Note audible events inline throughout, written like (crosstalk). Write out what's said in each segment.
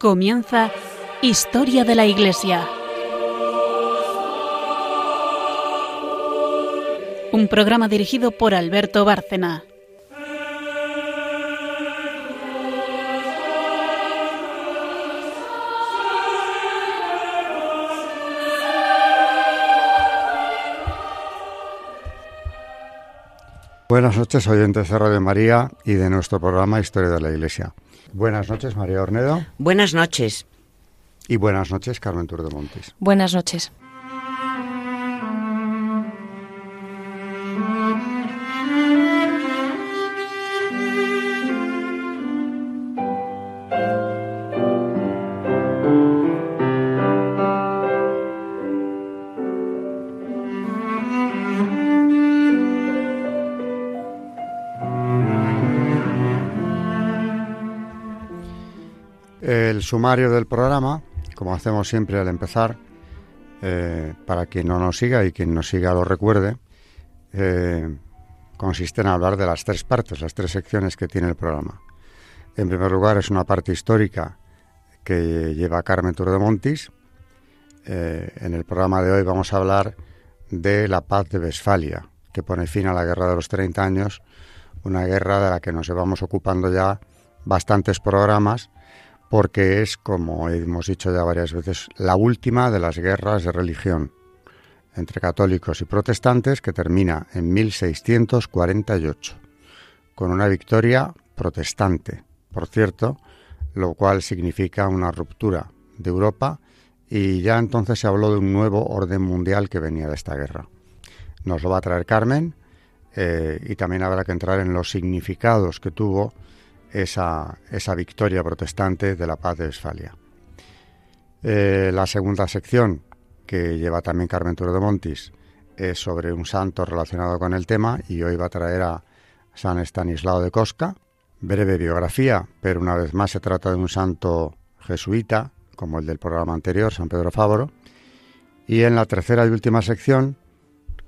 Comienza Historia de la Iglesia. Un programa dirigido por Alberto Bárcena. Buenas noches, oyentes de María y de nuestro programa Historia de la Iglesia. Buenas noches, María Ornedo. Buenas noches. Y buenas noches, Carmen Tour de Montes. Buenas noches. El sumario del programa, como hacemos siempre al empezar, eh, para quien no nos siga y quien nos siga lo recuerde, eh, consiste en hablar de las tres partes, las tres secciones que tiene el programa. En primer lugar, es una parte histórica que lleva Carmen Tour de Montis. Eh, en el programa de hoy vamos a hablar de la paz de Westfalia, que pone fin a la guerra de los 30 años, una guerra de la que nos llevamos ocupando ya bastantes programas porque es, como hemos dicho ya varias veces, la última de las guerras de religión entre católicos y protestantes que termina en 1648, con una victoria protestante, por cierto, lo cual significa una ruptura de Europa y ya entonces se habló de un nuevo orden mundial que venía de esta guerra. Nos lo va a traer Carmen eh, y también habrá que entrar en los significados que tuvo esa, esa victoria protestante de la paz de Westfalia. Eh, la segunda sección, que lleva también Carmen Turo de Montis, es sobre un santo relacionado con el tema y hoy va a traer a San Estanislao de Cosca. Breve biografía, pero una vez más se trata de un santo jesuita, como el del programa anterior, San Pedro Fávoro. Y en la tercera y última sección,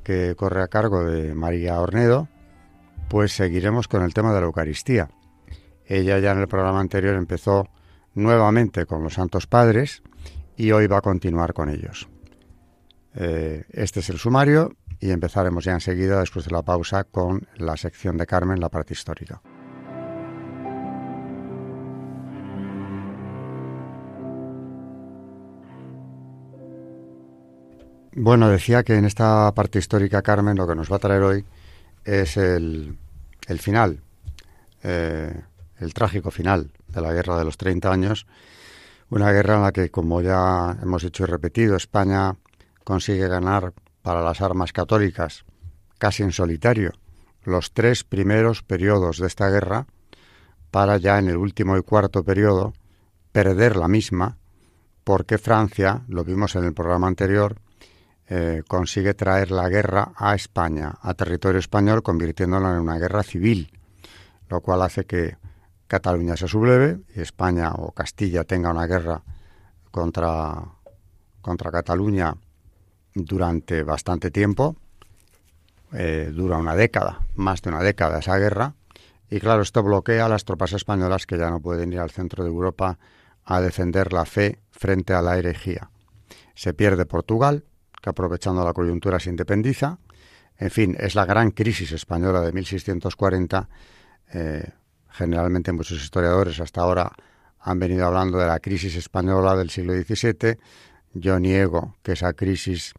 que corre a cargo de María Ornedo, pues seguiremos con el tema de la Eucaristía. Ella ya en el programa anterior empezó nuevamente con los Santos Padres y hoy va a continuar con ellos. Eh, este es el sumario y empezaremos ya enseguida, después de la pausa, con la sección de Carmen, la parte histórica. Bueno, decía que en esta parte histórica, Carmen, lo que nos va a traer hoy es el, el final. Eh, el trágico final de la Guerra de los 30 años, una guerra en la que, como ya hemos dicho y repetido, España consigue ganar para las armas católicas, casi en solitario, los tres primeros periodos de esta guerra, para ya en el último y cuarto periodo perder la misma, porque Francia, lo vimos en el programa anterior, eh, consigue traer la guerra a España, a territorio español, convirtiéndola en una guerra civil, lo cual hace que Cataluña se subleve y España o Castilla tenga una guerra contra, contra Cataluña durante bastante tiempo, eh, dura una década, más de una década esa guerra, y claro, esto bloquea a las tropas españolas que ya no pueden ir al centro de Europa a defender la fe frente a la herejía. Se pierde Portugal, que aprovechando la coyuntura se independiza. En fin, es la gran crisis española de 1640, eh, generalmente muchos historiadores hasta ahora han venido hablando de la crisis española del siglo XVII. Yo niego que esa crisis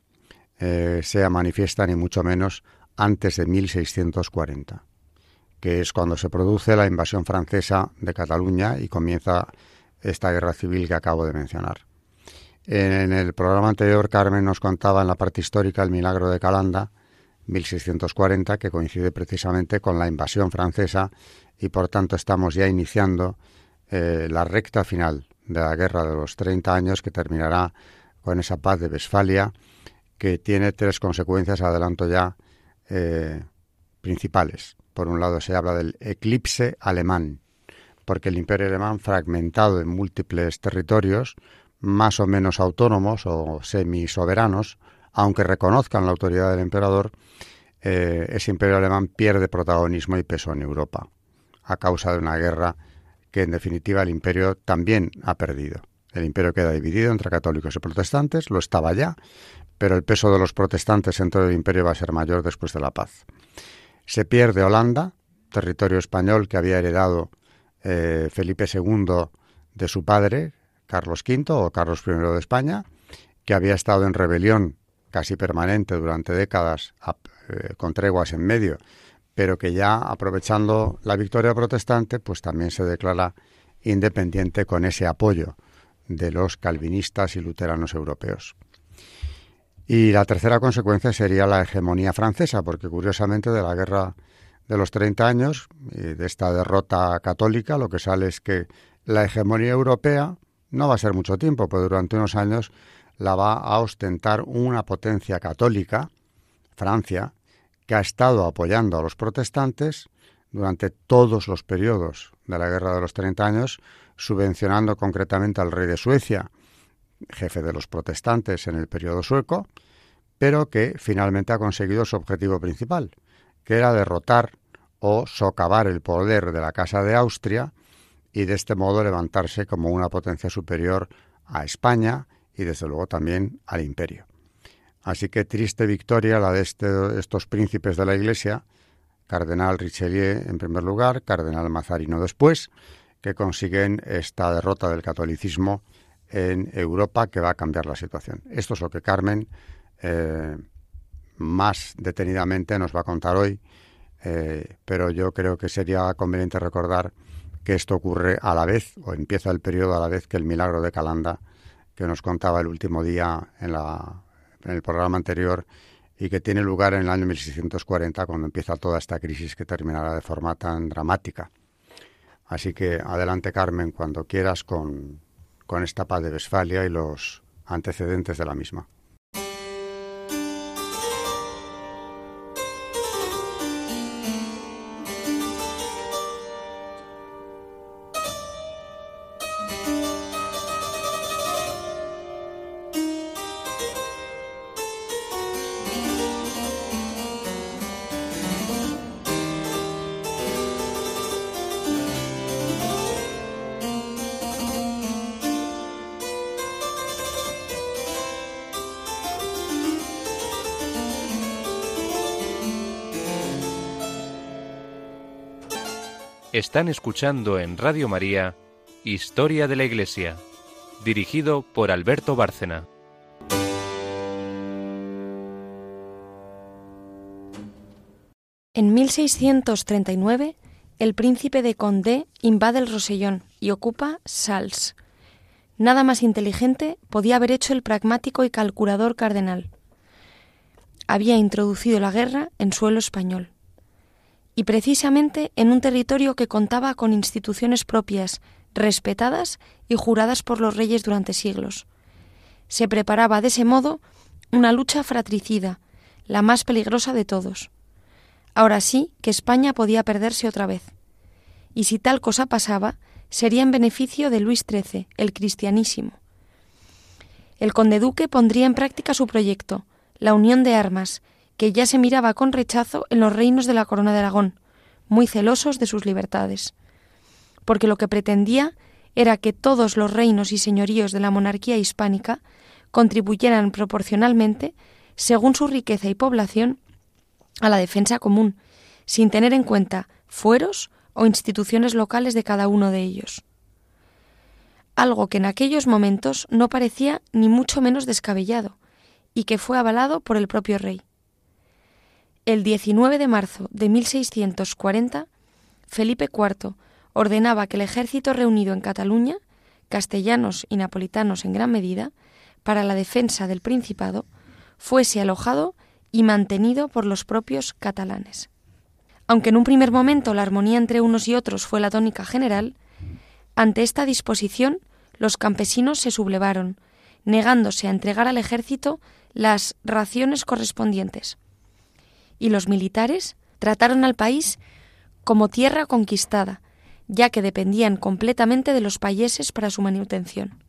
eh, sea manifiesta ni mucho menos antes de 1640, que es cuando se produce la invasión francesa de Cataluña y comienza esta guerra civil que acabo de mencionar. En el programa anterior, Carmen nos contaba en la parte histórica el milagro de Calanda, 1640, que coincide precisamente con la invasión francesa y por tanto estamos ya iniciando eh, la recta final de la guerra de los 30 años que terminará con esa paz de Westfalia que tiene tres consecuencias, adelanto ya, eh, principales. Por un lado se habla del eclipse alemán, porque el imperio alemán fragmentado en múltiples territorios, más o menos autónomos o semi-soberanos, aunque reconozcan la autoridad del emperador, eh, ese imperio alemán pierde protagonismo y peso en Europa a causa de una guerra que en definitiva el imperio también ha perdido. El imperio queda dividido entre católicos y protestantes, lo estaba ya, pero el peso de los protestantes en todo el imperio va a ser mayor después de la paz. Se pierde Holanda, territorio español que había heredado eh, Felipe II de su padre, Carlos V o Carlos I de España, que había estado en rebelión casi permanente durante décadas, eh, con treguas en medio, pero que ya aprovechando la victoria protestante, pues también se declara independiente con ese apoyo de los calvinistas y luteranos europeos. Y la tercera consecuencia sería la hegemonía francesa, porque curiosamente de la guerra de los 30 años, y de esta derrota católica, lo que sale es que la hegemonía europea no va a ser mucho tiempo, pero durante unos años la va a ostentar una potencia católica, Francia, que ha estado apoyando a los protestantes durante todos los periodos de la Guerra de los 30 años, subvencionando concretamente al rey de Suecia, jefe de los protestantes en el periodo sueco, pero que finalmente ha conseguido su objetivo principal, que era derrotar o socavar el poder de la Casa de Austria y de este modo levantarse como una potencia superior a España y desde luego también al imperio. Así que triste victoria la de este, estos príncipes de la Iglesia, Cardenal Richelieu en primer lugar, Cardenal Mazarino después, que consiguen esta derrota del catolicismo en Europa que va a cambiar la situación. Esto es lo que Carmen eh, más detenidamente nos va a contar hoy, eh, pero yo creo que sería conveniente recordar que esto ocurre a la vez, o empieza el periodo a la vez que el milagro de Calanda, que nos contaba el último día en la en el programa anterior y que tiene lugar en el año 1640 cuando empieza toda esta crisis que terminará de forma tan dramática. Así que adelante Carmen cuando quieras con, con esta paz de Westfalia y los antecedentes de la misma. Están escuchando en Radio María Historia de la Iglesia, dirigido por Alberto Bárcena. En 1639, el príncipe de Condé invade el Rosellón y ocupa Sals. Nada más inteligente podía haber hecho el pragmático y calculador cardenal. Había introducido la guerra en suelo español y precisamente en un territorio que contaba con instituciones propias, respetadas y juradas por los reyes durante siglos. Se preparaba de ese modo una lucha fratricida, la más peligrosa de todos. Ahora sí que España podía perderse otra vez. Y si tal cosa pasaba, sería en beneficio de Luis XIII, el cristianísimo. El conde duque pondría en práctica su proyecto, la unión de armas, que ya se miraba con rechazo en los reinos de la Corona de Aragón, muy celosos de sus libertades, porque lo que pretendía era que todos los reinos y señoríos de la monarquía hispánica contribuyeran proporcionalmente, según su riqueza y población, a la defensa común, sin tener en cuenta fueros o instituciones locales de cada uno de ellos. Algo que en aquellos momentos no parecía ni mucho menos descabellado, y que fue avalado por el propio rey. El 19 de marzo de 1640, Felipe IV ordenaba que el ejército reunido en Cataluña, castellanos y napolitanos en gran medida, para la defensa del Principado, fuese alojado y mantenido por los propios catalanes. Aunque en un primer momento la armonía entre unos y otros fue la tónica general, ante esta disposición los campesinos se sublevaron, negándose a entregar al ejército las raciones correspondientes y los militares trataron al país como tierra conquistada, ya que dependían completamente de los payeses para su manutención.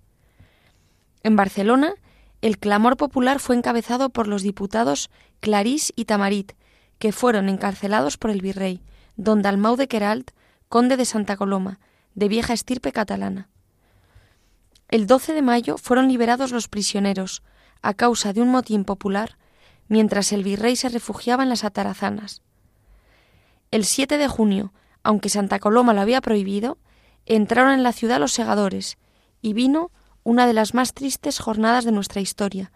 En Barcelona, el clamor popular fue encabezado por los diputados Clarís y Tamarit, que fueron encarcelados por el virrey, don Dalmau de Queralt, conde de Santa Coloma, de vieja estirpe catalana. El 12 de mayo fueron liberados los prisioneros, a causa de un motín popular, mientras el virrey se refugiaba en las atarazanas. El 7 de junio, aunque Santa Coloma lo había prohibido, entraron en la ciudad los segadores, y vino una de las más tristes jornadas de nuestra historia,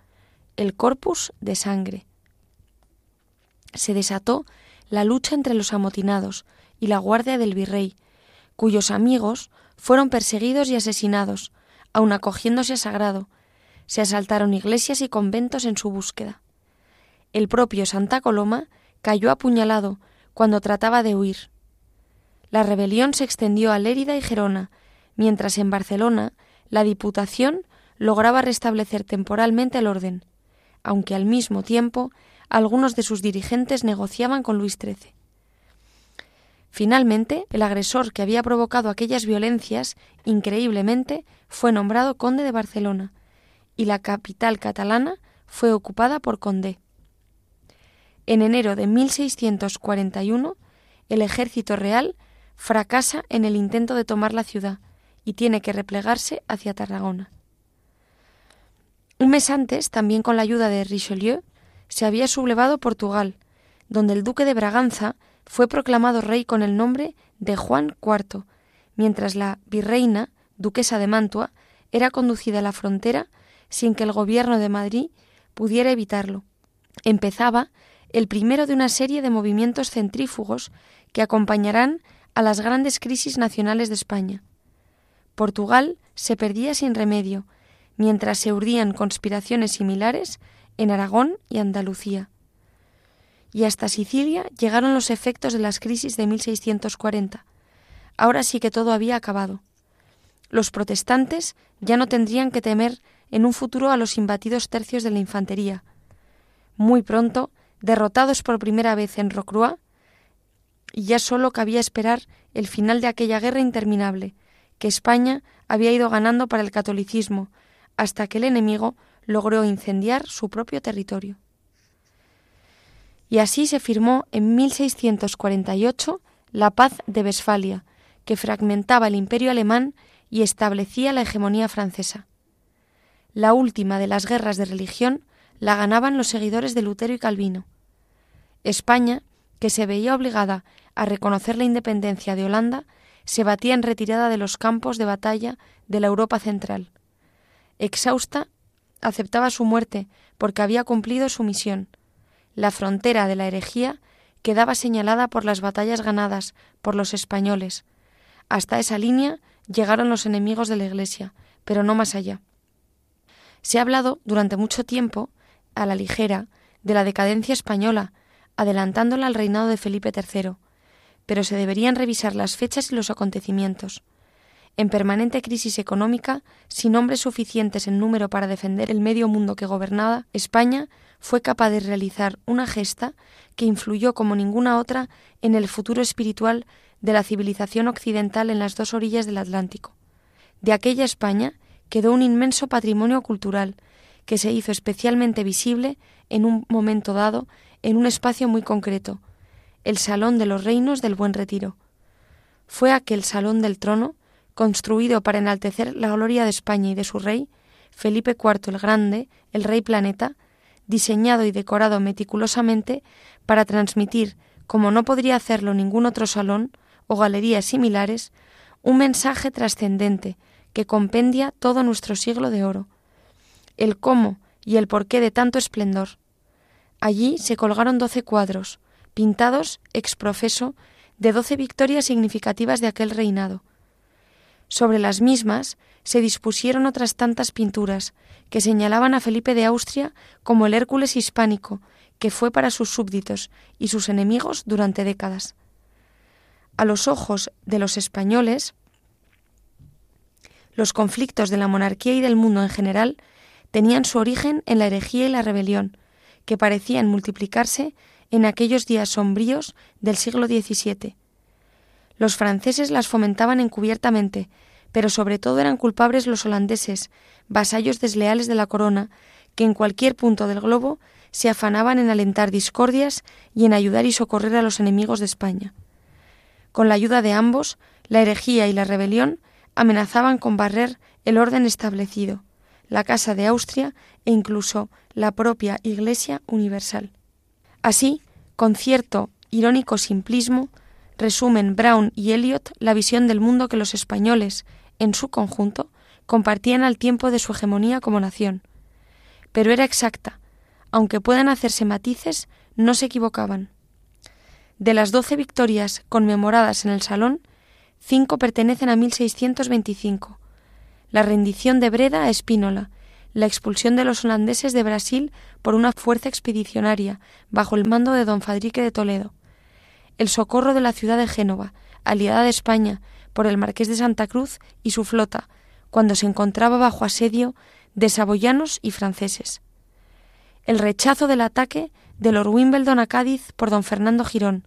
el corpus de sangre. Se desató la lucha entre los amotinados y la guardia del virrey, cuyos amigos fueron perseguidos y asesinados, aun acogiéndose a sagrado. Se asaltaron iglesias y conventos en su búsqueda. El propio Santa Coloma cayó apuñalado cuando trataba de huir. La rebelión se extendió a Lérida y Gerona, mientras en Barcelona la Diputación lograba restablecer temporalmente el orden, aunque al mismo tiempo algunos de sus dirigentes negociaban con Luis XIII. Finalmente, el agresor que había provocado aquellas violencias, increíblemente, fue nombrado conde de Barcelona, y la capital catalana fue ocupada por Condé. En enero de 1641, el ejército real fracasa en el intento de tomar la ciudad, y tiene que replegarse hacia Tarragona. Un mes antes, también con la ayuda de Richelieu, se había sublevado Portugal, donde el duque de Braganza fue proclamado rey con el nombre de Juan IV, mientras la virreina, duquesa de Mantua, era conducida a la frontera sin que el gobierno de Madrid pudiera evitarlo. Empezaba el primero de una serie de movimientos centrífugos que acompañarán a las grandes crisis nacionales de España. Portugal se perdía sin remedio, mientras se urdían conspiraciones similares en Aragón y Andalucía. Y hasta Sicilia llegaron los efectos de las crisis de 1640. Ahora sí que todo había acabado. Los protestantes ya no tendrían que temer en un futuro a los imbatidos tercios de la infantería. Muy pronto, derrotados por primera vez en Rocroi, ya solo cabía esperar el final de aquella guerra interminable, que España había ido ganando para el catolicismo, hasta que el enemigo logró incendiar su propio territorio. Y así se firmó en 1648 la paz de Westfalia, que fragmentaba el imperio alemán y establecía la hegemonía francesa. La última de las guerras de religión la ganaban los seguidores de Lutero y Calvino. España, que se veía obligada a reconocer la independencia de Holanda, se batía en retirada de los campos de batalla de la Europa central. Exhausta, aceptaba su muerte porque había cumplido su misión. La frontera de la herejía quedaba señalada por las batallas ganadas por los españoles. Hasta esa línea llegaron los enemigos de la Iglesia, pero no más allá. Se ha hablado durante mucho tiempo, a la ligera, de la decadencia española, adelantándola al reinado de Felipe III, pero se deberían revisar las fechas y los acontecimientos. En permanente crisis económica, sin hombres suficientes en número para defender el medio mundo que gobernaba, España fue capaz de realizar una gesta que influyó como ninguna otra en el futuro espiritual de la civilización occidental en las dos orillas del Atlántico. De aquella España quedó un inmenso patrimonio cultural que se hizo especialmente visible en un momento dado en un espacio muy concreto, el Salón de los Reinos del Buen Retiro. Fue aquel Salón del Trono, construido para enaltecer la gloria de España y de su rey, Felipe IV el Grande, el Rey Planeta, diseñado y decorado meticulosamente para transmitir, como no podría hacerlo ningún otro salón o galerías similares, un mensaje trascendente que compendia todo nuestro siglo de oro, el cómo y el porqué de tanto esplendor. Allí se colgaron doce cuadros, pintados ex profeso de doce victorias significativas de aquel reinado. Sobre las mismas se dispusieron otras tantas pinturas que señalaban a Felipe de Austria como el Hércules hispánico, que fue para sus súbditos y sus enemigos durante décadas. A los ojos de los españoles, los conflictos de la monarquía y del mundo en general tenían su origen en la herejía y la rebelión, que parecían multiplicarse en aquellos días sombríos del siglo XVII. Los franceses las fomentaban encubiertamente, pero sobre todo eran culpables los holandeses, vasallos desleales de la corona, que en cualquier punto del globo se afanaban en alentar discordias y en ayudar y socorrer a los enemigos de España. Con la ayuda de ambos, La herejía y la rebelión amenazaban con barrer el orden establecido, la Casa de Austria e incluso la propia Iglesia Universal. Así, con cierto irónico simplismo, resumen Brown y Eliot la visión del mundo que los españoles, en su conjunto, compartían al tiempo de su hegemonía como nación. Pero era exacta. Aunque puedan hacerse matices, no se equivocaban. De las doce victorias conmemoradas en el Salón, cinco pertenecen a 1625. La rendición de Breda a Espínola, la expulsión de los holandeses de Brasil por una fuerza expedicionaria bajo el mando de don Fadrique de Toledo, el socorro de la ciudad de Génova, aliada de España, por el marqués de Santa Cruz y su flota, cuando se encontraba bajo asedio de saboyanos y franceses. El rechazo del ataque de Lord Wimbledon a Cádiz por don Fernando Girón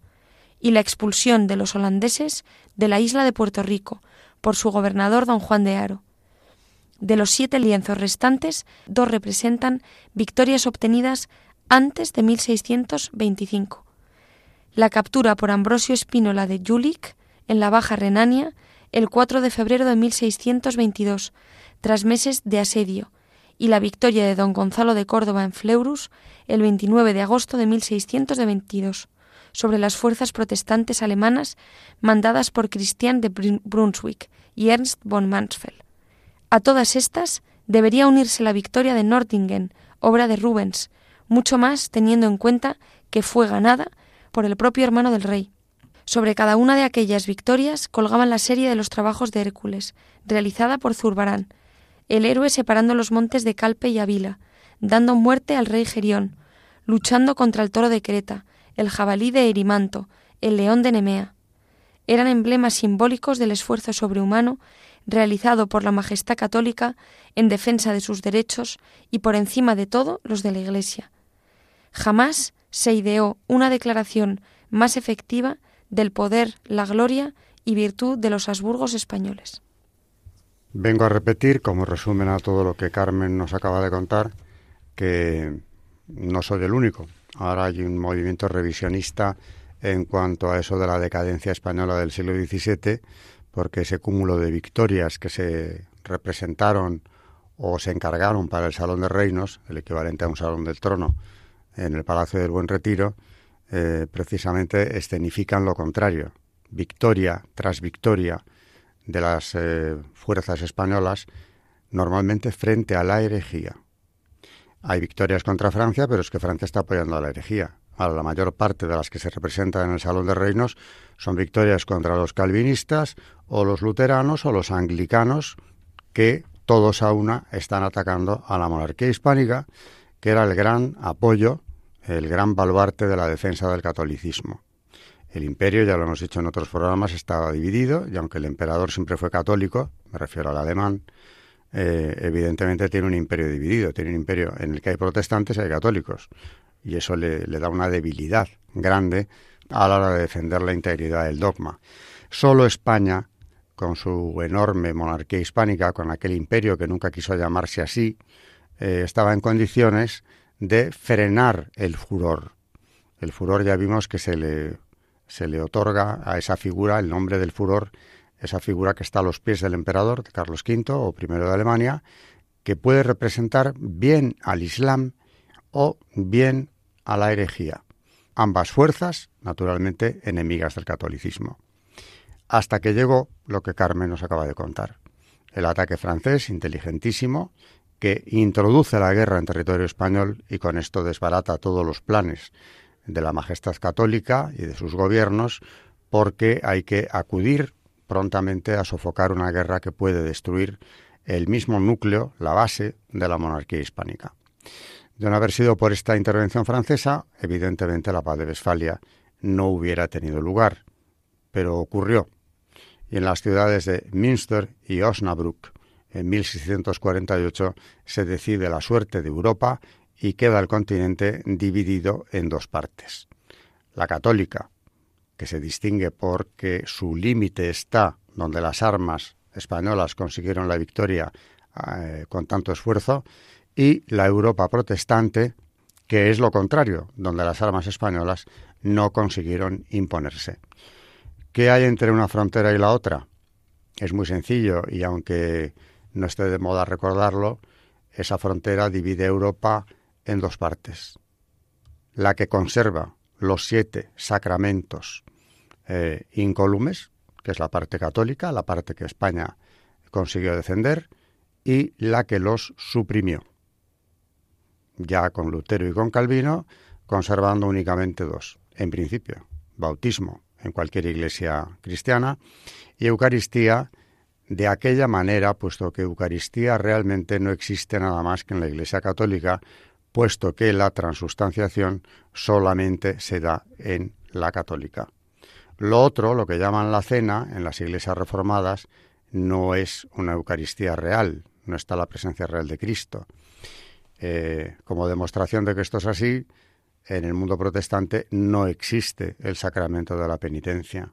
y la expulsión de los holandeses de la isla de Puerto Rico por su gobernador don Juan de Haro. De los siete lienzos restantes, dos representan victorias obtenidas antes de 1625 la captura por Ambrosio Espínola de Jülich, en la Baja Renania, el 4 de febrero de 1622, tras meses de asedio, y la victoria de don Gonzalo de Córdoba en Fleurus, el 29 de agosto de 1622, sobre las fuerzas protestantes alemanas mandadas por Christian de Brunswick y Ernst von Mansfeld. A todas estas debería unirse la victoria de Nordingen, obra de Rubens, mucho más teniendo en cuenta que fue ganada por el propio hermano del rey. Sobre cada una de aquellas victorias colgaban la serie de los trabajos de Hércules, realizada por Zurbarán, el héroe separando los montes de Calpe y Avila, dando muerte al rey Gerión, luchando contra el toro de Creta, el jabalí de Erimanto, el león de Nemea. Eran emblemas simbólicos del esfuerzo sobrehumano realizado por la Majestad Católica en defensa de sus derechos y por encima de todo los de la Iglesia. Jamás se ideó una declaración más efectiva del poder, la gloria y virtud de los Habsburgos españoles. Vengo a repetir, como resumen a todo lo que Carmen nos acaba de contar, que no soy el único. Ahora hay un movimiento revisionista en cuanto a eso de la decadencia española del siglo XVII, porque ese cúmulo de victorias que se representaron o se encargaron para el Salón de Reinos, el equivalente a un Salón del Trono, en el Palacio del Buen Retiro, eh, precisamente escenifican lo contrario. Victoria tras victoria de las eh, fuerzas españolas, normalmente frente a la herejía. Hay victorias contra Francia, pero es que Francia está apoyando a la herejía. La mayor parte de las que se representan en el Salón de Reinos son victorias contra los calvinistas o los luteranos o los anglicanos, que todos a una están atacando a la monarquía hispánica que era el gran apoyo, el gran baluarte de la defensa del catolicismo. El imperio, ya lo hemos dicho en otros programas, estaba dividido y aunque el emperador siempre fue católico, me refiero al alemán, eh, evidentemente tiene un imperio dividido, tiene un imperio en el que hay protestantes y hay católicos. Y eso le, da una debilidad grande a la hora de defender la integridad del dogma. Solo España, con su enorme monarquía hispánica, con aquel imperio que nunca quiso llamarse así, eh, estaba en condiciones de frenar el furor. El furor ya vimos que se le, se le otorga a esa figura el nombre del furor, esa figura que está a los pies del emperador, de Carlos V o I de Alemania, que puede representar bien al Islam o bien a la herejía. Ambas fuerzas, naturalmente, enemigas del catolicismo. Hasta que llegó lo que Carmen nos acaba de contar. El ataque francés, inteligentísimo, que introduce la guerra en territorio español y con esto desbarata todos los planes de la Majestad Católica y de sus gobiernos, porque hay que acudir prontamente a sofocar una guerra que puede destruir el mismo núcleo, la base de la monarquía hispánica. De no haber sido por esta intervención francesa, evidentemente la paz de Westfalia no hubiera tenido lugar, pero ocurrió. Y en las ciudades de Münster y Osnabrück, en 1648 se decide la suerte de Europa y queda el continente dividido en dos partes. La católica, que se distingue porque su límite está donde las armas españolas consiguieron la victoria eh, con tanto esfuerzo, y la Europa protestante, que es lo contrario, donde las armas españolas no consiguieron imponerse. ¿Qué hay entre una frontera y la otra? es muy sencillo y aunque no esté de moda recordarlo, esa frontera divide Europa en dos partes. La que conserva los siete sacramentos eh, incólumes, que es la parte católica, la parte que España consiguió defender, y la que los suprimió, ya con Lutero y con Calvino, conservando únicamente dos, en principio, bautismo en cualquier iglesia cristiana y Eucaristía de aquella manera, puesto que Eucaristía realmente no existe nada más que en la Iglesia Católica, puesto que la transustanciación solamente se da en la católica. Lo otro, lo que llaman la cena, en las iglesias reformadas, no es una Eucaristía real, no está la presencia real de Cristo. Eh, como demostración de que esto es así, en el mundo protestante no existe el sacramento de la penitencia.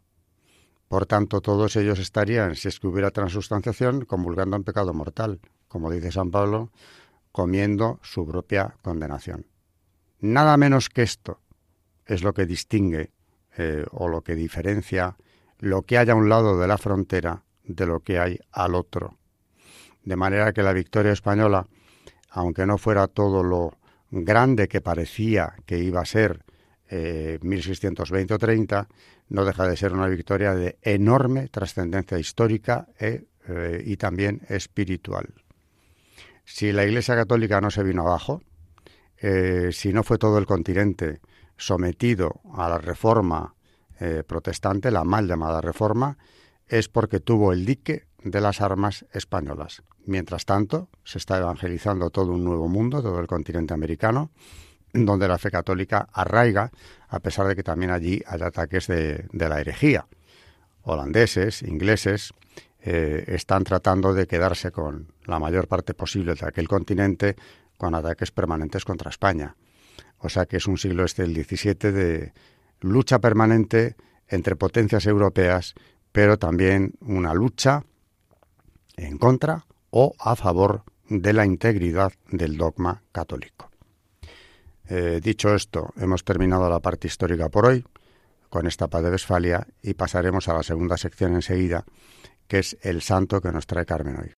Por tanto, todos ellos estarían, si es que hubiera transustanciación, convulgando en pecado mortal, como dice San Pablo, comiendo su propia condenación. Nada menos que esto es lo que distingue eh, o lo que diferencia lo que hay a un lado de la frontera de lo que hay al otro. De manera que la victoria española, aunque no fuera todo lo grande que parecía que iba a ser eh, 1620 o 30, no deja de ser una victoria de enorme trascendencia histórica e, eh, y también espiritual. Si la Iglesia Católica no se vino abajo, eh, si no fue todo el continente sometido a la reforma eh, protestante, la mal llamada reforma, es porque tuvo el dique de las armas españolas. Mientras tanto, se está evangelizando todo un nuevo mundo, todo el continente americano, donde la fe católica arraiga, a pesar de que también allí hay ataques de, la herejía. Holandeses, ingleses, eh, están tratando de quedarse con la mayor parte posible de aquel continente con ataques permanentes contra España. O sea que es un siglo este el XVII de lucha permanente entre potencias europeas, pero también una lucha en contra o a favor de la integridad del dogma católico. Eh, dicho esto, hemos terminado la parte histórica por hoy con esta paz de Westfalia y pasaremos a la segunda sección enseguida, que es el santo que nos trae Carmen hoy.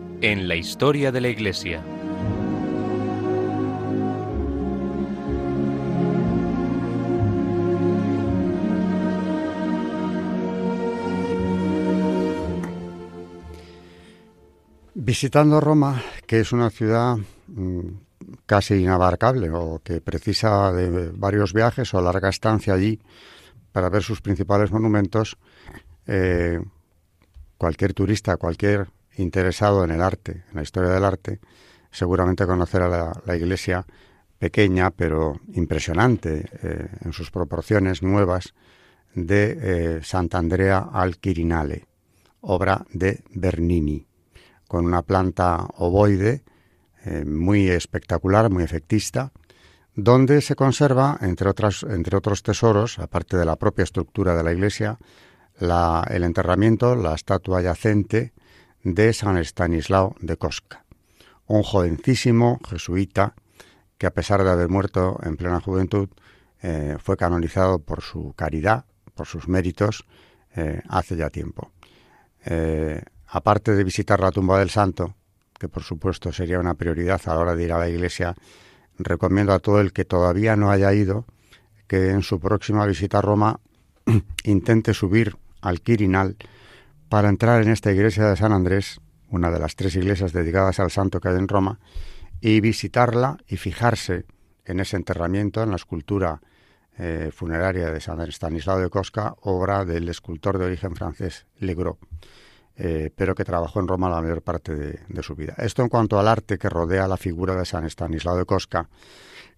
en la historia de la Iglesia. Visitando Roma, que es una ciudad mm, casi inabarcable o que precisa de varios viajes o larga estancia allí para ver sus principales monumentos, eh, cualquier turista, cualquier interesado en el arte, en la historia del arte, seguramente conocerá la, iglesia pequeña pero impresionante eh, en sus proporciones nuevas de eh, Sant'Andrea al Quirinale, obra de Bernini, con una planta ovoide eh, muy espectacular, muy efectista, donde se conserva, entre, otras, entre otros tesoros, aparte de la propia estructura de la iglesia, el enterramiento, la estatua yacente de San Estanislao de Cosca, un jovencísimo jesuita que a pesar de haber muerto en plena juventud, eh, fue canonizado por su caridad, por sus méritos, eh, hace ya tiempo. Eh, aparte de visitar la tumba del santo, que por supuesto sería una prioridad a la hora de ir a la iglesia, recomiendo a todo el que todavía no haya ido que en su próxima visita a Roma (clears throat) intente subir al Quirinal para entrar en esta iglesia de San Andrés, una de las tres iglesias dedicadas al santo que hay en Roma, y visitarla y fijarse en ese enterramiento, en la escultura eh, funeraria de San Estanislao de Cosca, obra del escultor de origen francés Legros, eh, pero que trabajó en Roma la mayor parte de, su vida. Esto en cuanto al arte que rodea la figura de San Estanislao de Cosca,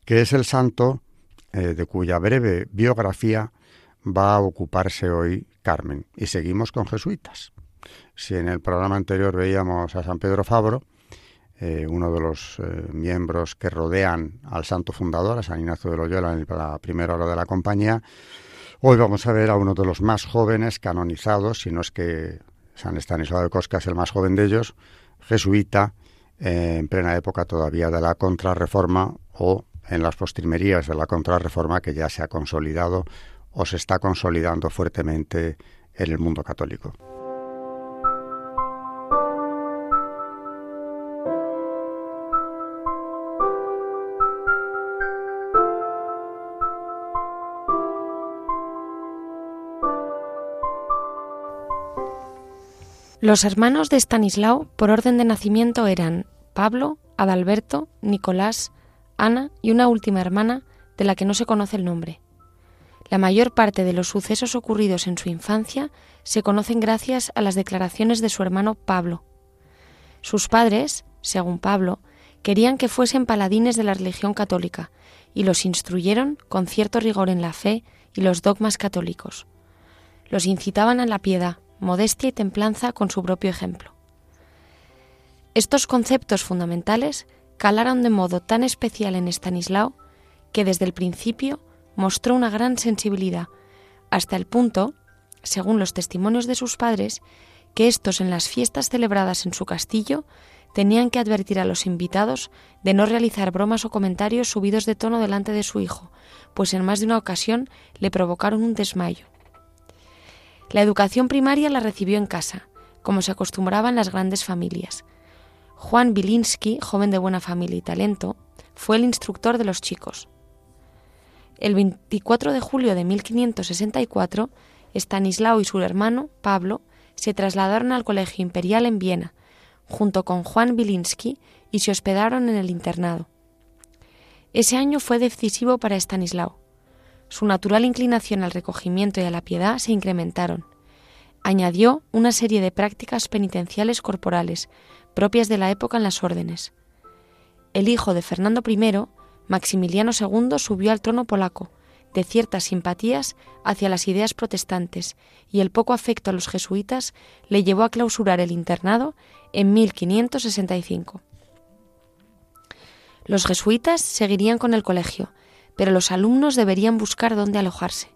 que es el santo eh, de cuya breve biografía va a ocuparse hoy Carmen. Y seguimos con jesuitas. Si en el programa anterior veíamos a San Pedro Fabro, eh, uno de los eh, miembros que rodean al santo fundador, a San Ignacio de Loyola, en la primera hora de la compañía, hoy vamos a ver a uno de los más jóvenes canonizados, si no es que San Estanislao de Cosca es el más joven de ellos, jesuita, eh, en plena época todavía de la contrarreforma o en las postrimerías de la contrarreforma que ya se ha consolidado o se está consolidando fuertemente en el mundo católico. Los hermanos de Stanislao, por orden de nacimiento, eran Pablo, Adalberto, Nicolás, Ana y una última hermana de la que no se conoce el nombre. La mayor parte de los sucesos ocurridos en su infancia se conocen gracias a las declaraciones de su hermano Pablo. Sus padres, según Pablo, querían que fuesen paladines de la religión católica y los instruyeron con cierto rigor en la fe y los dogmas católicos. Los incitaban a la piedad, modestia y templanza con su propio ejemplo. Estos conceptos fundamentales calaron de modo tan especial en Stanislao que desde el principio mostró una gran sensibilidad, hasta el punto, según los testimonios de sus padres, que estos en las fiestas celebradas en su castillo tenían que advertir a los invitados de no realizar bromas o comentarios subidos de tono delante de su hijo, pues en más de una ocasión le provocaron un desmayo. La educación primaria la recibió en casa, como se acostumbraba en las grandes familias. Juan Bilinsky, joven de buena familia y talento, fue el instructor de los chicos. El 24 de julio de 1564, Stanislao y su hermano, Pablo, se trasladaron al Colegio Imperial en Viena, junto con Juan Bilinsky, y se hospedaron en el internado. Ese año fue decisivo para Stanislao. Su natural inclinación al recogimiento y a la piedad se incrementaron. Añadió una serie de prácticas penitenciales corporales, propias de la época en las órdenes. El hijo de Fernando I Maximiliano II subió al trono polaco, de ciertas simpatías hacia las ideas protestantes, y el poco afecto a los jesuitas le llevó a clausurar el internado en 1565. Los jesuitas seguirían con el colegio, pero los alumnos deberían buscar dónde alojarse.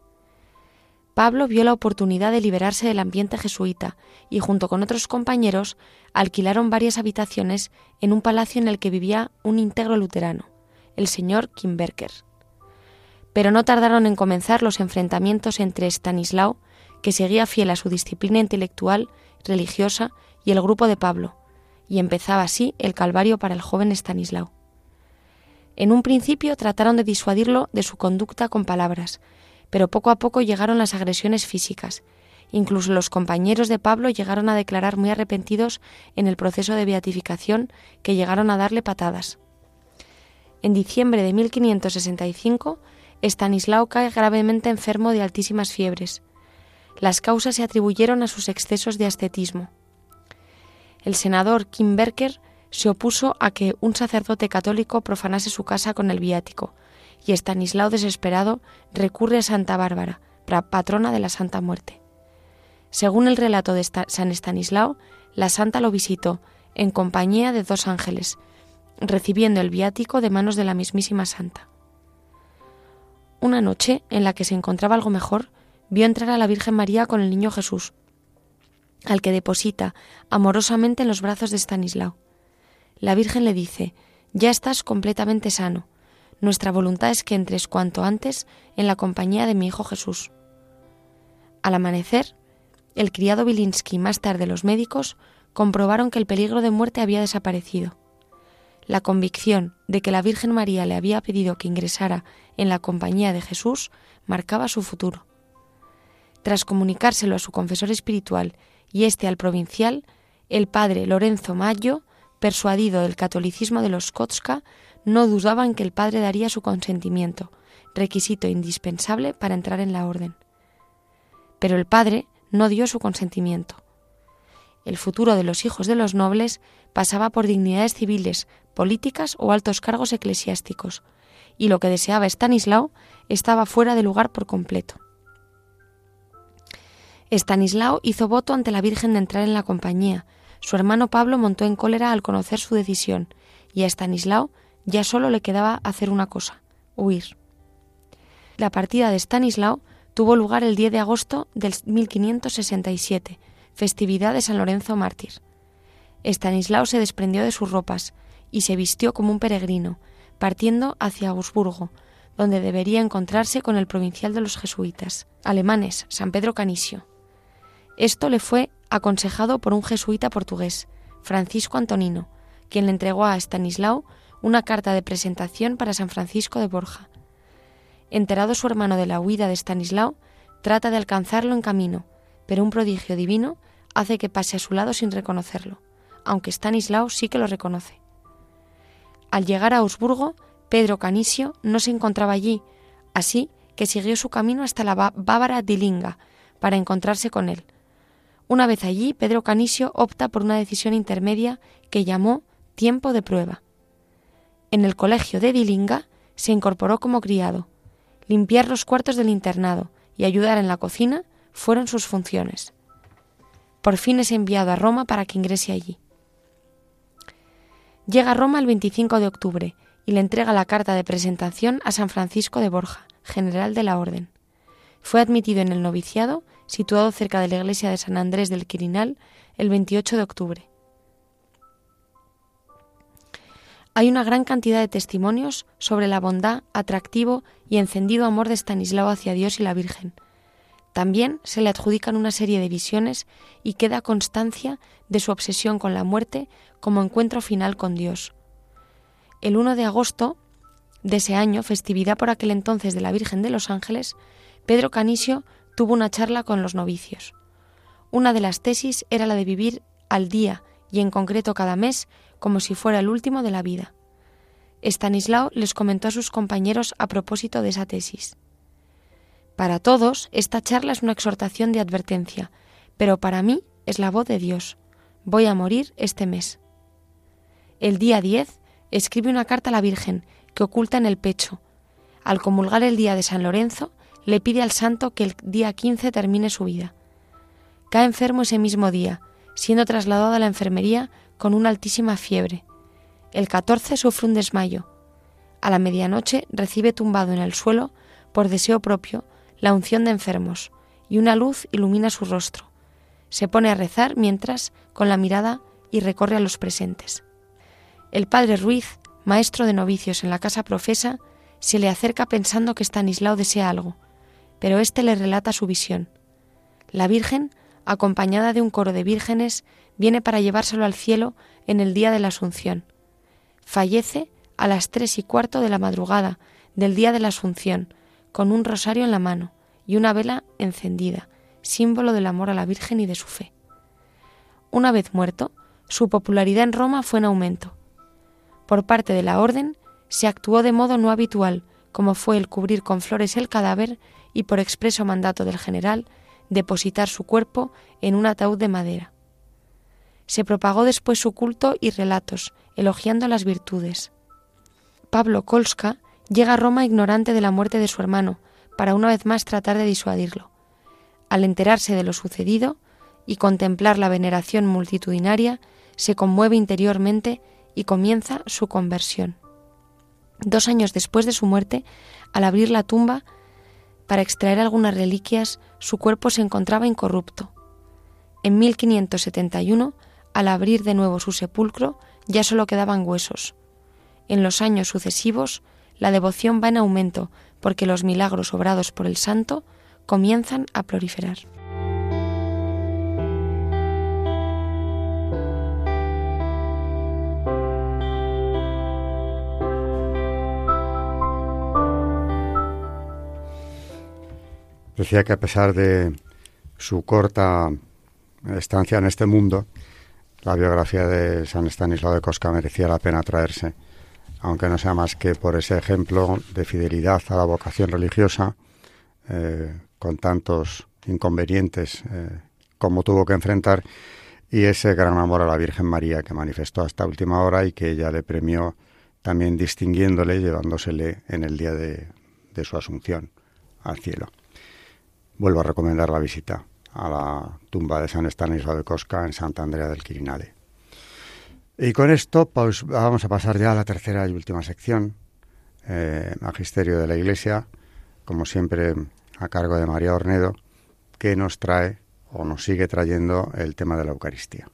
Pablo vio la oportunidad de liberarse del ambiente jesuita y junto con otros compañeros alquilaron varias habitaciones en un palacio en el que vivía un íntegro luterano el señor Kimberker. Pero no tardaron en comenzar los enfrentamientos entre Stanislao, que seguía fiel a su disciplina intelectual, religiosa, y el grupo de Pablo, y empezaba así el calvario para el joven Stanislao. En un principio trataron de disuadirlo de su conducta con palabras, pero poco a poco llegaron las agresiones físicas. Incluso los compañeros de Pablo llegaron a declarar muy arrepentidos en el proceso de beatificación que llegaron a darle patadas. En diciembre de 1565, Stanislao cae gravemente enfermo de altísimas fiebres. Las causas se atribuyeron a sus excesos de ascetismo. El senador Kim Berker se opuso a que un sacerdote católico profanase su casa con el viático, y Stanislao, desesperado, recurre a Santa Bárbara, patrona de la Santa Muerte. Según el relato de San Estanislao, la santa lo visitó en compañía de dos ángeles, recibiendo el viático de manos de la mismísima santa. Una noche, en la que se encontraba algo mejor, vio entrar a la Virgen María con el niño Jesús, al que deposita amorosamente en los brazos de Stanislao. La Virgen le dice, ya estás completamente sano. Nuestra voluntad es que entres cuanto antes en la compañía de mi hijo Jesús. Al amanecer, el criado Bilinsky, más tarde los médicos, comprobaron que el peligro de muerte había desaparecido. La convicción de que la Virgen María le había pedido que ingresara en la compañía de Jesús marcaba su futuro. Tras comunicárselo a su confesor espiritual y este al provincial, el padre Lorenzo Mayo, persuadido del catolicismo de los Kotska, no dudaba en que el padre daría su consentimiento, requisito indispensable para entrar en la orden. Pero el padre no dio su consentimiento. El futuro de los hijos de los nobles pasaba por dignidades civiles, políticas o altos cargos eclesiásticos, y lo que deseaba Stanislao estaba fuera de lugar por completo. Estanislao hizo voto ante la Virgen de entrar en la compañía. Su hermano Pablo montó en cólera al conocer su decisión, y a Estanislao ya solo le quedaba hacer una cosa, huir. La partida de Stanislao tuvo lugar el 10 de agosto del 1567, festividad de San Lorenzo Mártir. Estanislao se desprendió de sus ropas y se vistió como un peregrino, partiendo hacia Augsburgo, donde debería encontrarse con el provincial de los jesuitas, alemanes, San Pedro Canisio. Esto le fue aconsejado por un jesuita portugués, Francisco Antonino, quien le entregó a Stanislao una carta de presentación para San Francisco de Borja. Enterado su hermano de la huida de Stanislao, trata de alcanzarlo en camino, pero un prodigio divino hace que pase a su lado sin reconocerlo, aunque Stanislao sí que lo reconoce. Al llegar a Augsburgo, Pedro Canisio no se encontraba allí, así que siguió su camino hasta la Bávara Dilinga para encontrarse con él, una vez allí, Pedro Canisio opta por una decisión intermedia que llamó tiempo de prueba. En el colegio de Dilinga se incorporó como criado. Limpiar los cuartos del internado y ayudar en la cocina fueron sus funciones. Por fin es enviado a Roma para que ingrese allí. Llega a Roma el 25 de octubre y le entrega la carta de presentación a San Francisco de Borja, general de la Orden. Fue admitido en el noviciado situado cerca de la iglesia de San Andrés del Quirinal, el 28 de octubre. Hay una gran cantidad de testimonios sobre la bondad, atractivo y encendido amor de Stanislao hacia Dios y la Virgen. También se le adjudican una serie de visiones y queda constancia de su obsesión con la muerte como encuentro final con Dios. El 1 de agosto de ese año, festividad por aquel entonces de la Virgen de los Ángeles, Pedro Canisio tuvo una charla con los novicios. Una de las tesis era la de vivir al día y en concreto cada mes como si fuera el último de la vida. Stanislao les comentó a sus compañeros a propósito de esa tesis. Para todos, esta charla es una exhortación de advertencia, pero para mí es la voz de Dios. Voy a morir este mes. El día 10 escribe una carta a la Virgen que oculta en el pecho. Al comulgar el día de San Lorenzo, le pide al santo que el día 15 termine su vida. Cae enfermo ese mismo día, siendo trasladado a la enfermería con una altísima fiebre. El 14 sufre un desmayo. A la medianoche recibe tumbado en el suelo, por deseo propio, la unción de enfermos, y una luz ilumina su rostro. Se pone a rezar mientras, con la mirada, y recorre a los presentes. El padre Ruiz, maestro de novicios en la casa profesa, se le acerca pensando que Stanislao desea algo, pero éste le relata su visión. La Virgen, acompañada de un coro de vírgenes, viene para llevárselo al cielo en el día de la Asunción. Fallece a las tres y cuarto de la madrugada del día de la Asunción, con un rosario en la mano y una vela encendida, símbolo del amor a la Virgen y de su fe. Una vez muerto, su popularidad en Roma fue en aumento. Por parte de la Orden, se actuó de modo no habitual, como fue el cubrir con flores el cadáver y por expreso mandato del general depositar su cuerpo en un ataúd de madera. Se propagó después su culto y relatos, elogiando las virtudes. Pablo Kolska llega a Roma ignorante de la muerte de su hermano, para una vez más tratar de disuadirlo. Al enterarse de lo sucedido y contemplar la veneración multitudinaria, se conmueve interiormente y comienza su conversión. Dos años después de su muerte, al abrir la tumba, para extraer algunas reliquias, su cuerpo se encontraba incorrupto. En 1571, al abrir de nuevo su sepulcro, ya solo quedaban huesos. En los años sucesivos, la devoción va en aumento porque los milagros obrados por el santo comienzan a proliferar. Decía que a pesar de su corta estancia en este mundo, la biografía de San Estanislao de Cosca merecía la pena traerse aunque no sea más que por ese ejemplo de fidelidad a la vocación religiosa, eh, con tantos inconvenientes eh, como tuvo que enfrentar, y ese gran amor a la Virgen María que manifestó hasta última hora y que ella le premió también distinguiéndole, llevándosele en el día de, su asunción al cielo. Vuelvo a recomendar la visita a la tumba de San Estanislao de Cosca en Santa Andrea del Quirinale. Y con esto pues, vamos a pasar ya a la tercera y última sección, eh, Magisterio de la Iglesia, como siempre a cargo de María Ornedo, que nos trae o nos sigue trayendo el tema de la Eucaristía.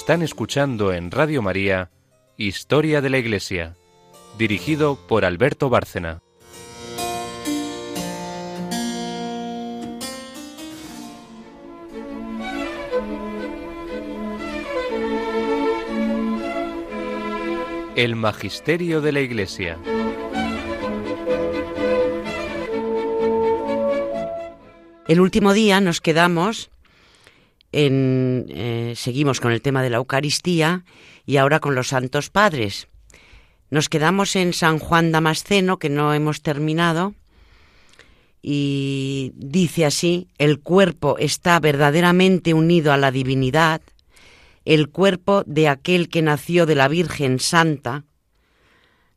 Están escuchando en Radio María Historia de la Iglesia, dirigido por Alberto Bárcena. El Magisterio de la Iglesia. El último día nos quedamos en, eh, seguimos con el tema de la Eucaristía y ahora con los Santos Padres. Nos quedamos en San Juan Damasceno, que no hemos terminado, y dice así, el cuerpo está verdaderamente unido a la divinidad, el cuerpo de aquel que nació de la Virgen Santa,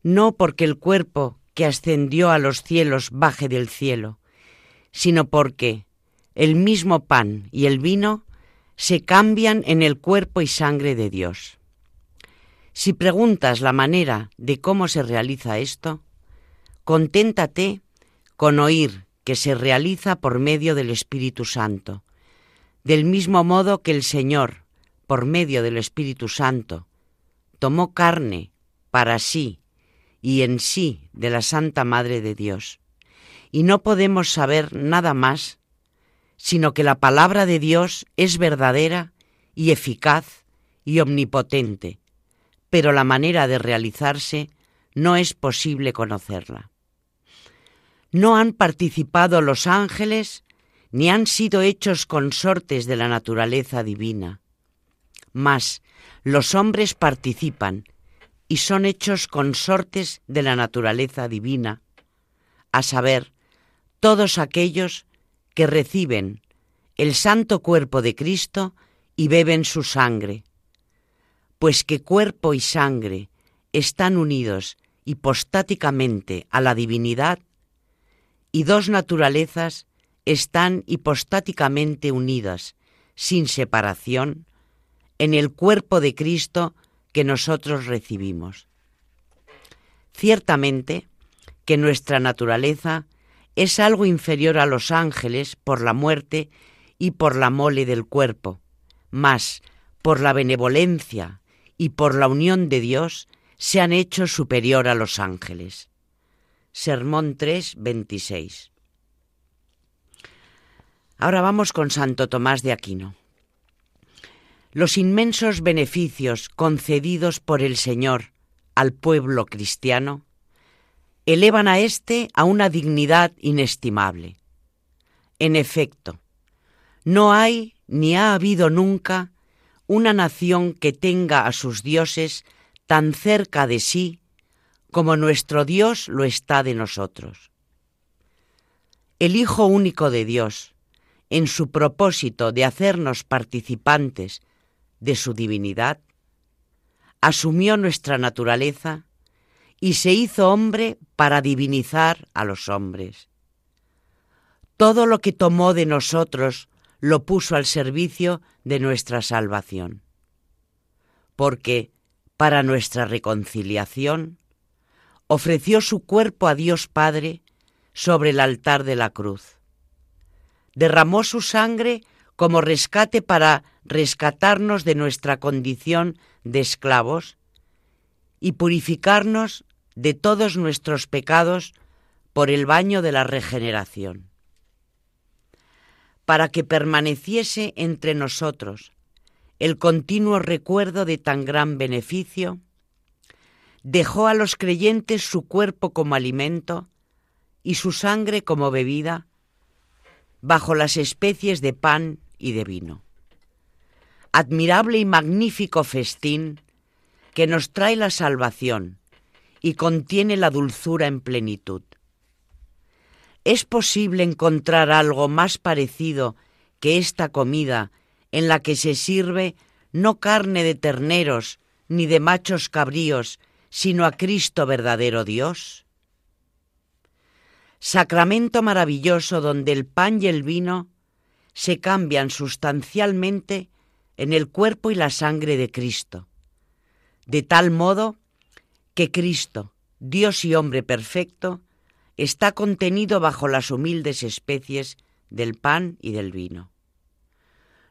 no porque el cuerpo que ascendió a los cielos baje del cielo, sino porque el mismo pan y el vino se cambian en el cuerpo y sangre de Dios. Si preguntas la manera de cómo se realiza esto, conténtate con oír que se realiza por medio del Espíritu Santo, del mismo modo que el Señor, por medio del Espíritu Santo, tomó carne para sí y en sí de la Santa Madre de Dios. Y no podemos saber nada más sino que la palabra de Dios es verdadera y eficaz y omnipotente, pero la manera de realizarse no es posible conocerla. No han participado los ángeles ni han sido hechos consortes de la naturaleza divina. Mas los hombres participan y son hechos consortes de la naturaleza divina, a saber, todos aquellos que reciben el santo cuerpo de Cristo y beben su sangre, pues que cuerpo y sangre están unidos hipostáticamente a la divinidad y dos naturalezas están hipostáticamente unidas, sin separación, en el cuerpo de Cristo que nosotros recibimos. Ciertamente que nuestra naturaleza es algo inferior a los ángeles por la muerte y por la mole del cuerpo, mas por la benevolencia y por la unión de Dios se han hecho superior a los ángeles. Sermón 3, 26. Ahora vamos con Santo Tomás de Aquino. Los inmensos beneficios concedidos por el Señor al pueblo cristiano elevan a éste a una dignidad inestimable. En efecto, no hay ni ha habido nunca una nación que tenga a sus dioses tan cerca de sí como nuestro Dios lo está de nosotros. El Hijo único de Dios, en su propósito de hacernos participantes de su divinidad, asumió nuestra naturaleza y se hizo hombre para divinizar a los hombres. todo lo que tomó de nosotros lo puso al servicio de nuestra salvación. Porque, para nuestra reconciliación, ofreció su cuerpo a Dios Padre sobre el altar de la cruz. Derramó su sangre como rescate para rescatarnos de nuestra condición de esclavos y purificarnos de todos nuestros pecados por el baño de la regeneración para que permaneciese entre nosotros el continuo recuerdo de tan gran beneficio, dejó a los creyentes su cuerpo como alimento y su sangre como bebida bajo las especies de pan y de vino. Admirable y magnífico festín que nos trae la salvación y contiene la dulzura en plenitud. ¿Es posible encontrar algo más parecido que esta comida en la que se sirve no carne de terneros ni de machos cabríos, sino a Cristo verdadero Dios? Sacramento maravilloso donde el pan y el vino se cambian sustancialmente en el cuerpo y la sangre de Cristo, de tal modo que Cristo, Dios y hombre perfecto, está contenido bajo las humildes especies del pan y del vino.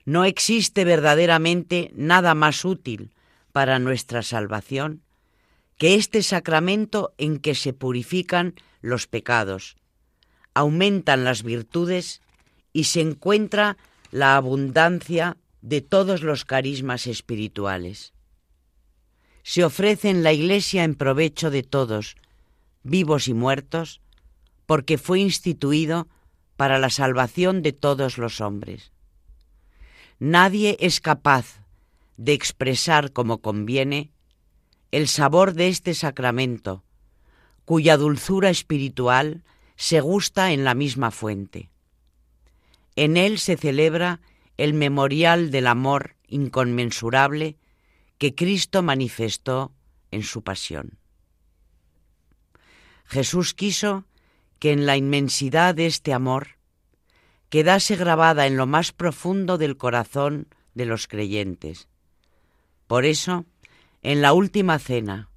No existe verdaderamente nada más útil para nuestra salvación que este sacramento en que se purifican los pecados, aumentan las virtudes y se encuentra la abundancia de todos los carismas espirituales. Se ofrece en la Iglesia en provecho de todos, vivos y muertos, porque fue instituido para la salvación de todos los hombres. Nadie es capaz de expresar como conviene el sabor de este sacramento, cuya dulzura espiritual se gusta en la misma fuente. En él se celebra el memorial del amor inconmensurable que Cristo manifestó en su pasión. Jesús quiso que en la inmensidad de este amor quedase grabada en lo más profundo del corazón de los creyentes. Por eso, en la última cena,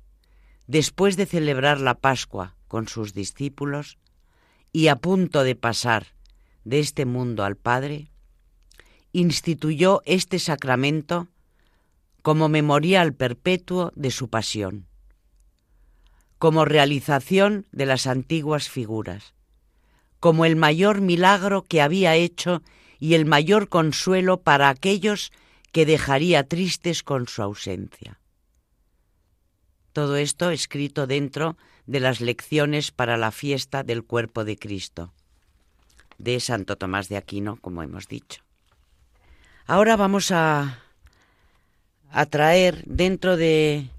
después de celebrar la Pascua con sus discípulos y a punto de pasar de este mundo al Padre, instituyó este sacramento como memorial perpetuo de su pasión como realización de las antiguas figuras, como el mayor milagro que había hecho y el mayor consuelo para aquellos que dejaría tristes con su ausencia. Todo esto escrito dentro de las lecciones para la fiesta del cuerpo de Cristo, de Santo Tomás de Aquino, como hemos dicho. Ahora vamos a, a traer dentro de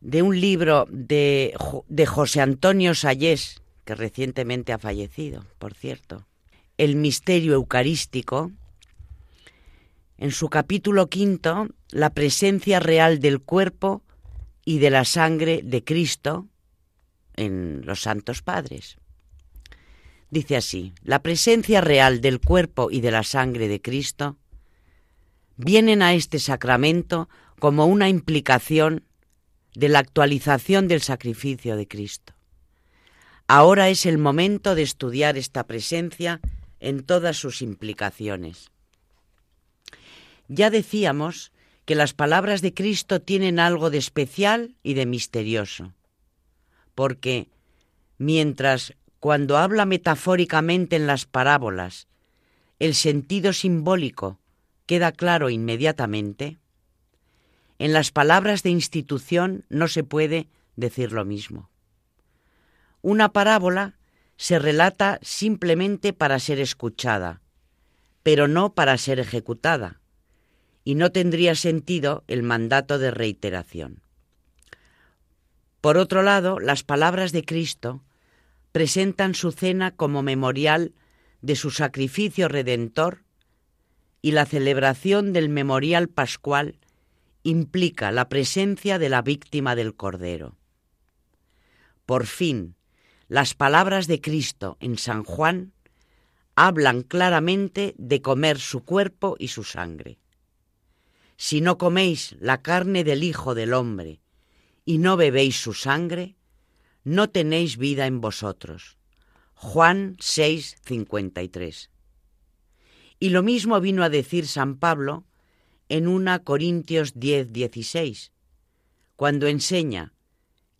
de un libro de, de José Antonio Sayés, que recientemente ha fallecido, por cierto, El misterio eucarístico, en su capítulo quinto, la presencia real del cuerpo y de la sangre de Cristo en los santos padres. Dice así, la presencia real del cuerpo y de la sangre de Cristo vienen a este sacramento como una implicación de la actualización del sacrificio de Cristo. Ahora es el momento de estudiar esta presencia en todas sus implicaciones. Ya decíamos que las palabras de Cristo tienen algo de especial y de misterioso, porque mientras cuando habla metafóricamente en las parábolas, el sentido simbólico queda claro inmediatamente, en las palabras de institución no se puede decir lo mismo. Una parábola se relata simplemente para ser escuchada, pero no para ser ejecutada, y no tendría sentido el mandato de reiteración. Por otro lado, las palabras de Cristo presentan su cena como memorial de su sacrificio redentor y la celebración del memorial pascual implica la presencia de la víctima del Cordero. Por fin, las palabras de Cristo en San Juan hablan claramente de comer su cuerpo y su sangre. Si no coméis la carne del Hijo del Hombre y no bebéis su sangre, no tenéis vida en vosotros. Juan 6, 53. Y lo mismo vino a decir San Pablo en 1 Corintios 10, 16, cuando enseña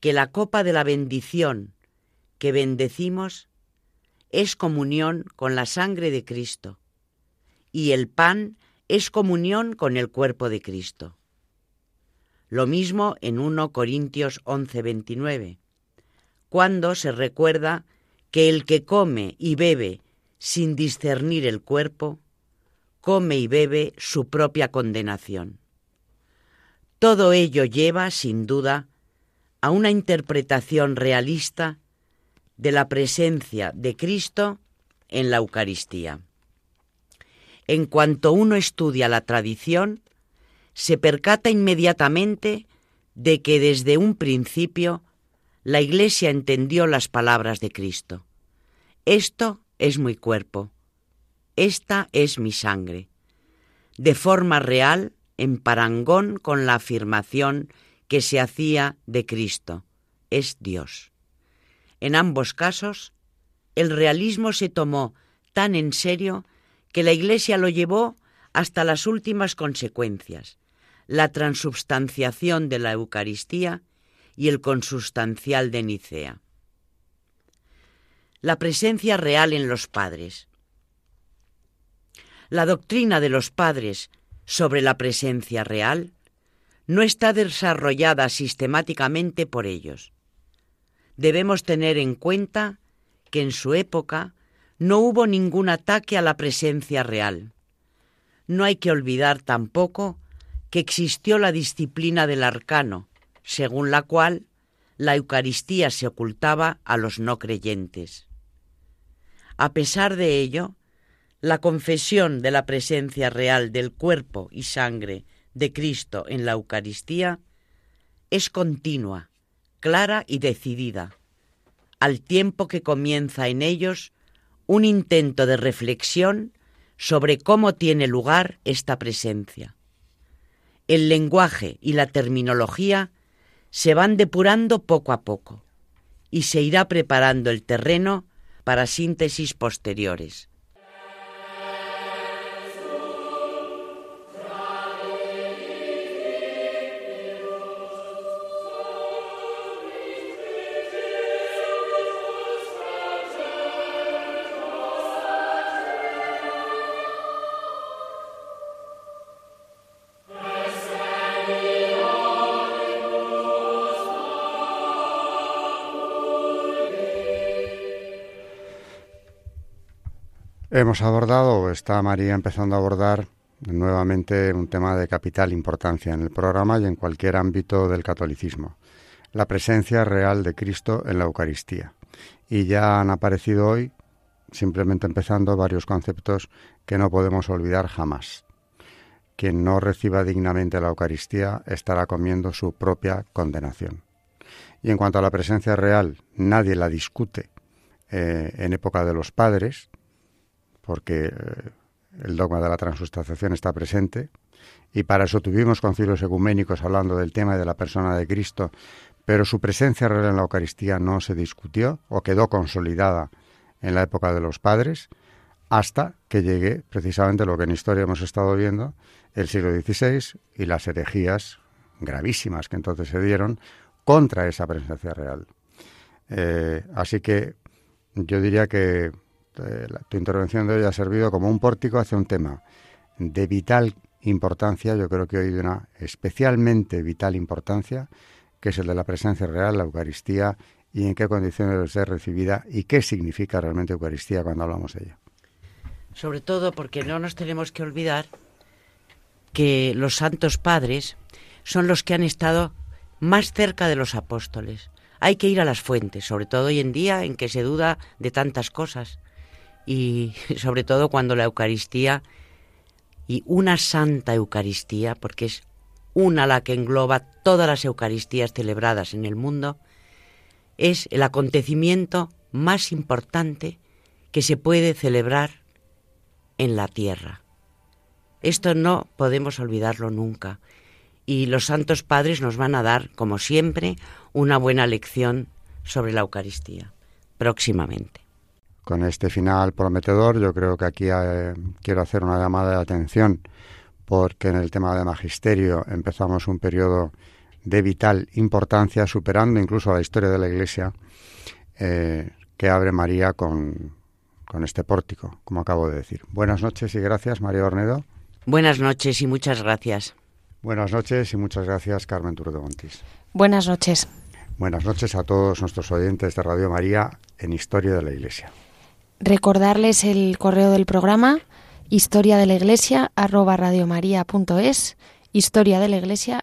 que la copa de la bendición que bendecimos es comunión con la sangre de Cristo y el pan es comunión con el cuerpo de Cristo. Lo mismo en 1 Corintios 11, 29, cuando se recuerda que el que come y bebe sin discernir el cuerpo, come y bebe su propia condenación. Todo ello lleva, sin duda, a una interpretación realista de la presencia de Cristo en la Eucaristía. En cuanto uno estudia la tradición, se percata inmediatamente de que desde un principio la Iglesia entendió las palabras de Cristo. Esto es mi cuerpo, esta es mi sangre, de forma real, en parangón con la afirmación que se hacía de Cristo, es Dios. En ambos casos, el realismo se tomó tan en serio que la Iglesia lo llevó hasta las últimas consecuencias, la transubstanciación de la Eucaristía y el consustancial de Nicea. La presencia real en los padres. La doctrina de los padres sobre la presencia real no está desarrollada sistemáticamente por ellos debemos tener en cuenta que en su época no hubo ningún ataque a la presencia real. No hay que olvidar tampoco que existió la disciplina del arcano, según la cual la Eucaristía se ocultaba a los no creyentes. A pesar de ello, la confesión de la presencia real del cuerpo y sangre de Cristo en la Eucaristía es continua clara y decidida, al tiempo que comienza en ellos un intento de reflexión sobre cómo tiene lugar esta presencia. El lenguaje y la terminología se van depurando poco a poco y se irá preparando el terreno para síntesis posteriores. Hemos abordado, está María empezando a abordar nuevamente un tema de capital importancia en el programa y en cualquier ámbito del catolicismo, la presencia real de Cristo en la Eucaristía. Y ya han aparecido hoy, simplemente empezando, varios conceptos que no podemos olvidar jamás. Quien no reciba dignamente la Eucaristía estará comiendo su propia condenación. Y en cuanto a la presencia real, nadie la discute eh, en época de los padres, porque eh, el dogma de la transustanciación está presente, y para eso tuvimos concilios ecuménicos hablando del tema de la persona de Cristo, pero su presencia real en la Eucaristía no se discutió o quedó consolidada en la época de los padres, hasta que llegue precisamente lo que en historia hemos estado viendo, el siglo XVI y las herejías gravísimas que entonces se dieron contra esa presencia real. Eh, así que yo diría que tu intervención de hoy ha servido como un pórtico hacia un tema de vital importancia, yo creo que hoy de una especialmente vital importancia, que es el de la presencia real, la Eucaristía, y en qué condiciones debe ser recibida y qué significa realmente Eucaristía cuando hablamos de ella. Sobre todo porque no nos tenemos que olvidar que los santos padres son los que han estado más cerca de los apóstoles. Hay que ir a las fuentes, sobre todo hoy en día en que se duda de tantas cosas y (laughs) sobre todo cuando la Eucaristía y una santa Eucaristía, porque es una la que engloba todas las Eucaristías celebradas en el mundo, es el acontecimiento más importante que se puede celebrar en la tierra. Esto no podemos olvidarlo nunca. Y los santos padres nos van a dar, como siempre, una buena lección sobre la Eucaristía próximamente. Con este final prometedor, yo creo que aquí eh, quiero hacer una llamada de atención, porque en el tema de magisterio empezamos un periodo de vital importancia, superando incluso la historia de la Iglesia, eh, que abre María con, con este pórtico, como acabo de decir. Buenas noches y gracias, María Ornedo. Buenas noches y muchas gracias. Buenas noches y muchas gracias, Carmen Turo de Montis. Buenas noches. Buenas noches a todos nuestros oyentes de Radio María en Historia de la Iglesia. Recordarles el correo del programa historia de la iglesia arroba radiomaria.es historia de la iglesia